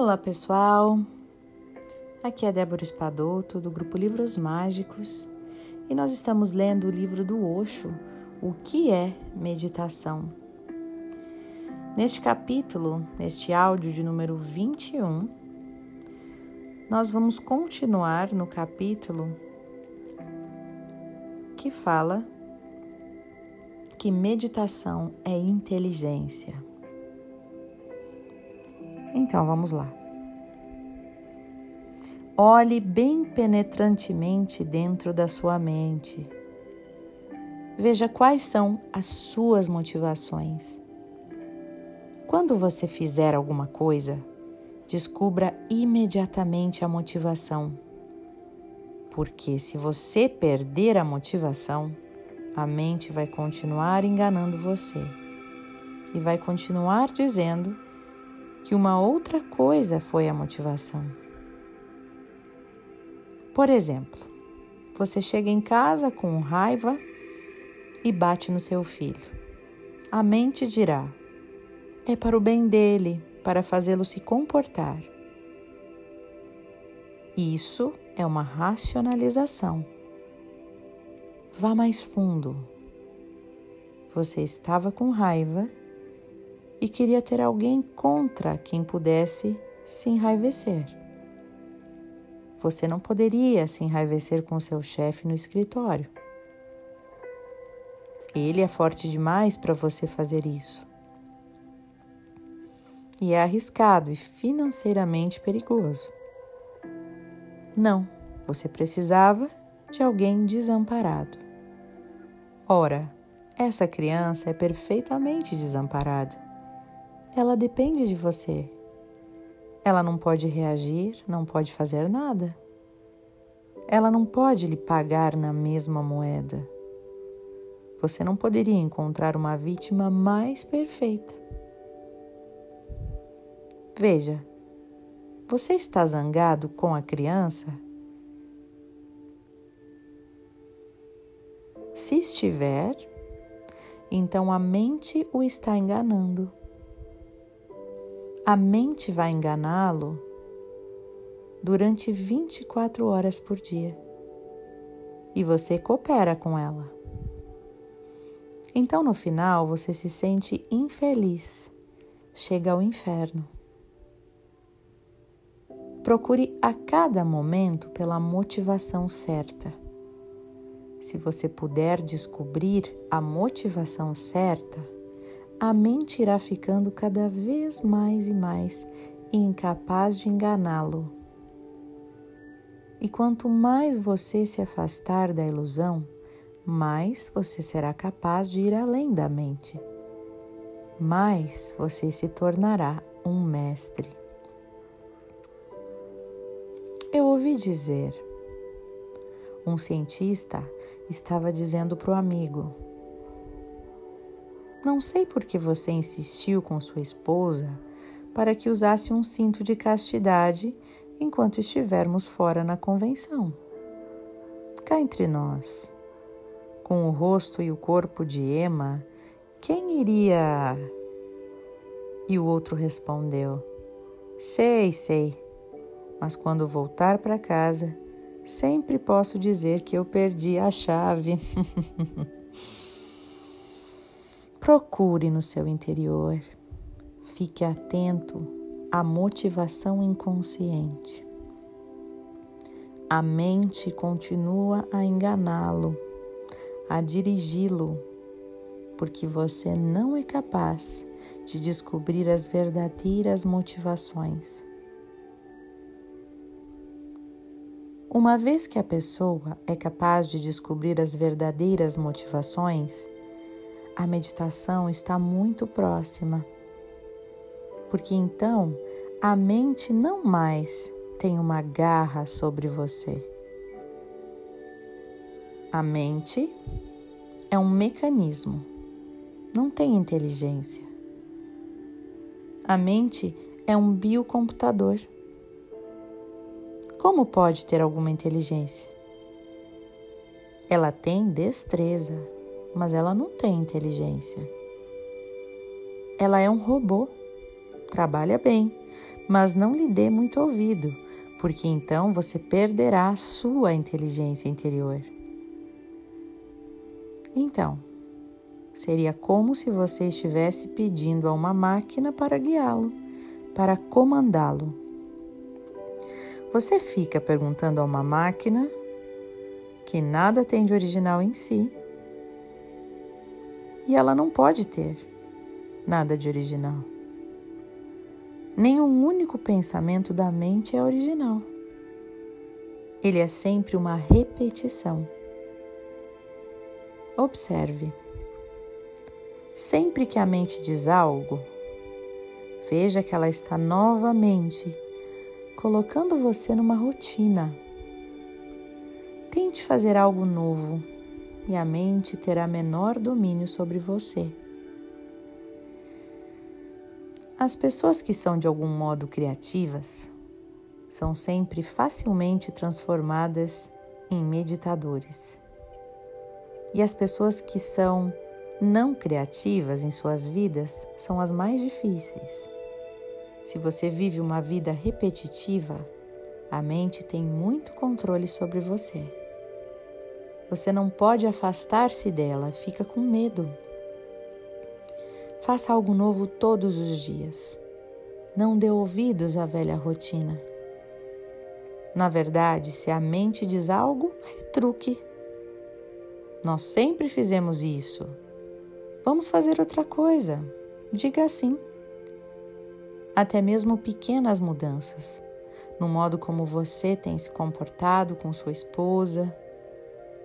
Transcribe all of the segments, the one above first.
Olá, pessoal! Aqui é Débora Espadoto, do grupo Livros Mágicos, e nós estamos lendo o livro do Osho, O que é Meditação. Neste capítulo, neste áudio de número 21, nós vamos continuar no capítulo que fala que meditação é inteligência. Então vamos lá. Olhe bem penetrantemente dentro da sua mente. Veja quais são as suas motivações. Quando você fizer alguma coisa, descubra imediatamente a motivação. Porque se você perder a motivação, a mente vai continuar enganando você e vai continuar dizendo que uma outra coisa foi a motivação. Por exemplo, você chega em casa com raiva e bate no seu filho. A mente dirá: é para o bem dele, para fazê-lo se comportar. Isso é uma racionalização. Vá mais fundo. Você estava com raiva e queria ter alguém contra quem pudesse se enraivecer. Você não poderia se enraivecer com seu chefe no escritório. Ele é forte demais para você fazer isso. E é arriscado e financeiramente perigoso. Não, você precisava de alguém desamparado. Ora, essa criança é perfeitamente desamparada ela depende de você. Ela não pode reagir, não pode fazer nada. Ela não pode lhe pagar na mesma moeda. Você não poderia encontrar uma vítima mais perfeita. Veja, você está zangado com a criança? Se estiver, então a mente o está enganando a mente vai enganá-lo durante 24 horas por dia e você coopera com ela. Então, no final, você se sente infeliz, chega ao inferno. Procure a cada momento pela motivação certa. Se você puder descobrir a motivação certa, a mente irá ficando cada vez mais e mais incapaz de enganá-lo. E quanto mais você se afastar da ilusão, mais você será capaz de ir além da mente. Mais você se tornará um mestre. Eu ouvi dizer, um cientista estava dizendo para o amigo: não sei por que você insistiu com sua esposa para que usasse um cinto de castidade enquanto estivermos fora na convenção. Cá entre nós, com o rosto e o corpo de Emma, quem iria? E o outro respondeu: Sei, sei, mas quando voltar para casa, sempre posso dizer que eu perdi a chave. Procure no seu interior, fique atento à motivação inconsciente. A mente continua a enganá-lo, a dirigi-lo, porque você não é capaz de descobrir as verdadeiras motivações. Uma vez que a pessoa é capaz de descobrir as verdadeiras motivações, a meditação está muito próxima, porque então a mente não mais tem uma garra sobre você. A mente é um mecanismo, não tem inteligência. A mente é um biocomputador. Como pode ter alguma inteligência? Ela tem destreza mas ela não tem inteligência. Ela é um robô, trabalha bem, mas não lhe dê muito ouvido, porque então você perderá a sua inteligência interior. Então, seria como se você estivesse pedindo a uma máquina para guiá-lo, para comandá-lo. Você fica perguntando a uma máquina que nada tem de original em si e ela não pode ter nada de original. Nenhum único pensamento da mente é original. Ele é sempre uma repetição. Observe. Sempre que a mente diz algo, veja que ela está novamente colocando você numa rotina. Tente fazer algo novo e a mente terá menor domínio sobre você. As pessoas que são de algum modo criativas são sempre facilmente transformadas em meditadores. E as pessoas que são não criativas em suas vidas são as mais difíceis. Se você vive uma vida repetitiva, a mente tem muito controle sobre você. Você não pode afastar-se dela, fica com medo. Faça algo novo todos os dias. Não dê ouvidos à velha rotina. Na verdade, se a mente diz algo, retruque. Nós sempre fizemos isso. Vamos fazer outra coisa. Diga assim. Até mesmo pequenas mudanças no modo como você tem se comportado com sua esposa,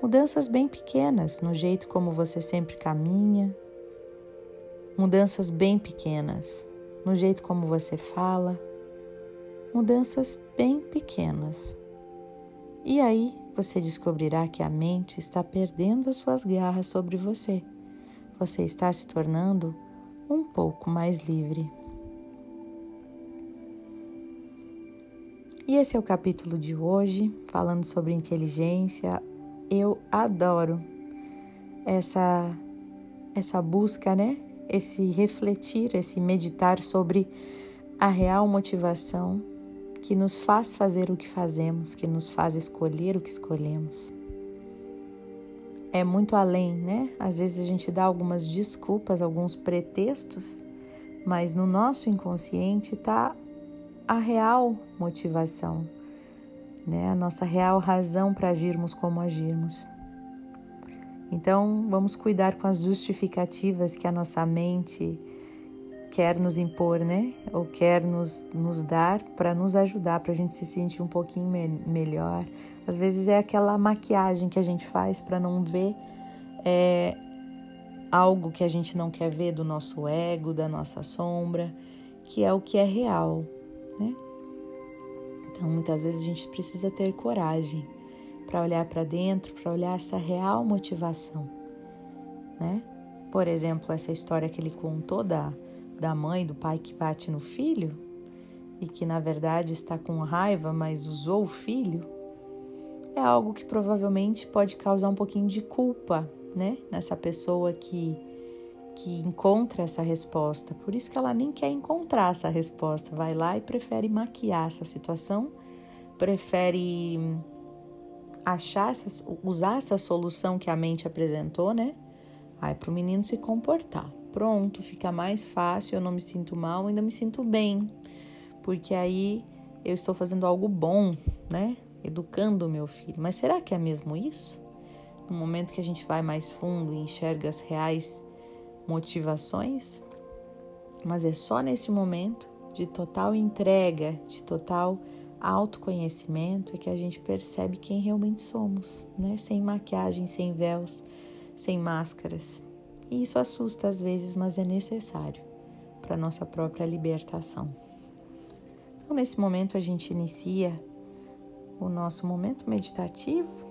mudanças bem pequenas no jeito como você sempre caminha, mudanças bem pequenas no jeito como você fala, mudanças bem pequenas. E aí você descobrirá que a mente está perdendo as suas garras sobre você. Você está se tornando um pouco mais livre. E esse é o capítulo de hoje, falando sobre inteligência. Eu adoro essa essa busca, né, esse refletir, esse meditar sobre a real motivação que nos faz fazer o que fazemos, que nos faz escolher o que escolhemos. É muito além, né? Às vezes a gente dá algumas desculpas, alguns pretextos, mas no nosso inconsciente está a real motivação, né? A nossa real razão para agirmos como agirmos. Então, vamos cuidar com as justificativas que a nossa mente quer nos impor, né? Ou quer nos, nos dar para nos ajudar, para a gente se sentir um pouquinho me melhor. Às vezes é aquela maquiagem que a gente faz para não ver é, algo que a gente não quer ver do nosso ego, da nossa sombra, que é o que é real, né? Então, muitas vezes a gente precisa ter coragem para olhar para dentro, para olhar essa real motivação, né? Por exemplo, essa história que ele contou da, da mãe, do pai que bate no filho e que na verdade está com raiva, mas usou o filho, é algo que provavelmente pode causar um pouquinho de culpa, né? Nessa pessoa que que encontra essa resposta. Por isso que ela nem quer encontrar essa resposta, vai lá e prefere maquiar essa situação, prefere achar, essa, usar essa solução que a mente apresentou, né? Aí para o menino se comportar. Pronto, fica mais fácil, eu não me sinto mal, ainda me sinto bem. Porque aí eu estou fazendo algo bom, né? Educando o meu filho. Mas será que é mesmo isso? No momento que a gente vai mais fundo e enxerga as reais motivações, mas é só nesse momento de total entrega, de total autoconhecimento é que a gente percebe quem realmente somos, né? Sem maquiagem, sem véus, sem máscaras. E isso assusta às vezes, mas é necessário para nossa própria libertação. Então, nesse momento a gente inicia o nosso momento meditativo.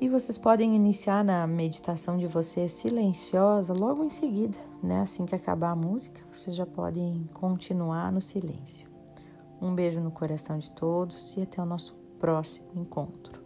E vocês podem iniciar na meditação de vocês silenciosa logo em seguida, né? Assim que acabar a música, vocês já podem continuar no silêncio. Um beijo no coração de todos e até o nosso próximo encontro.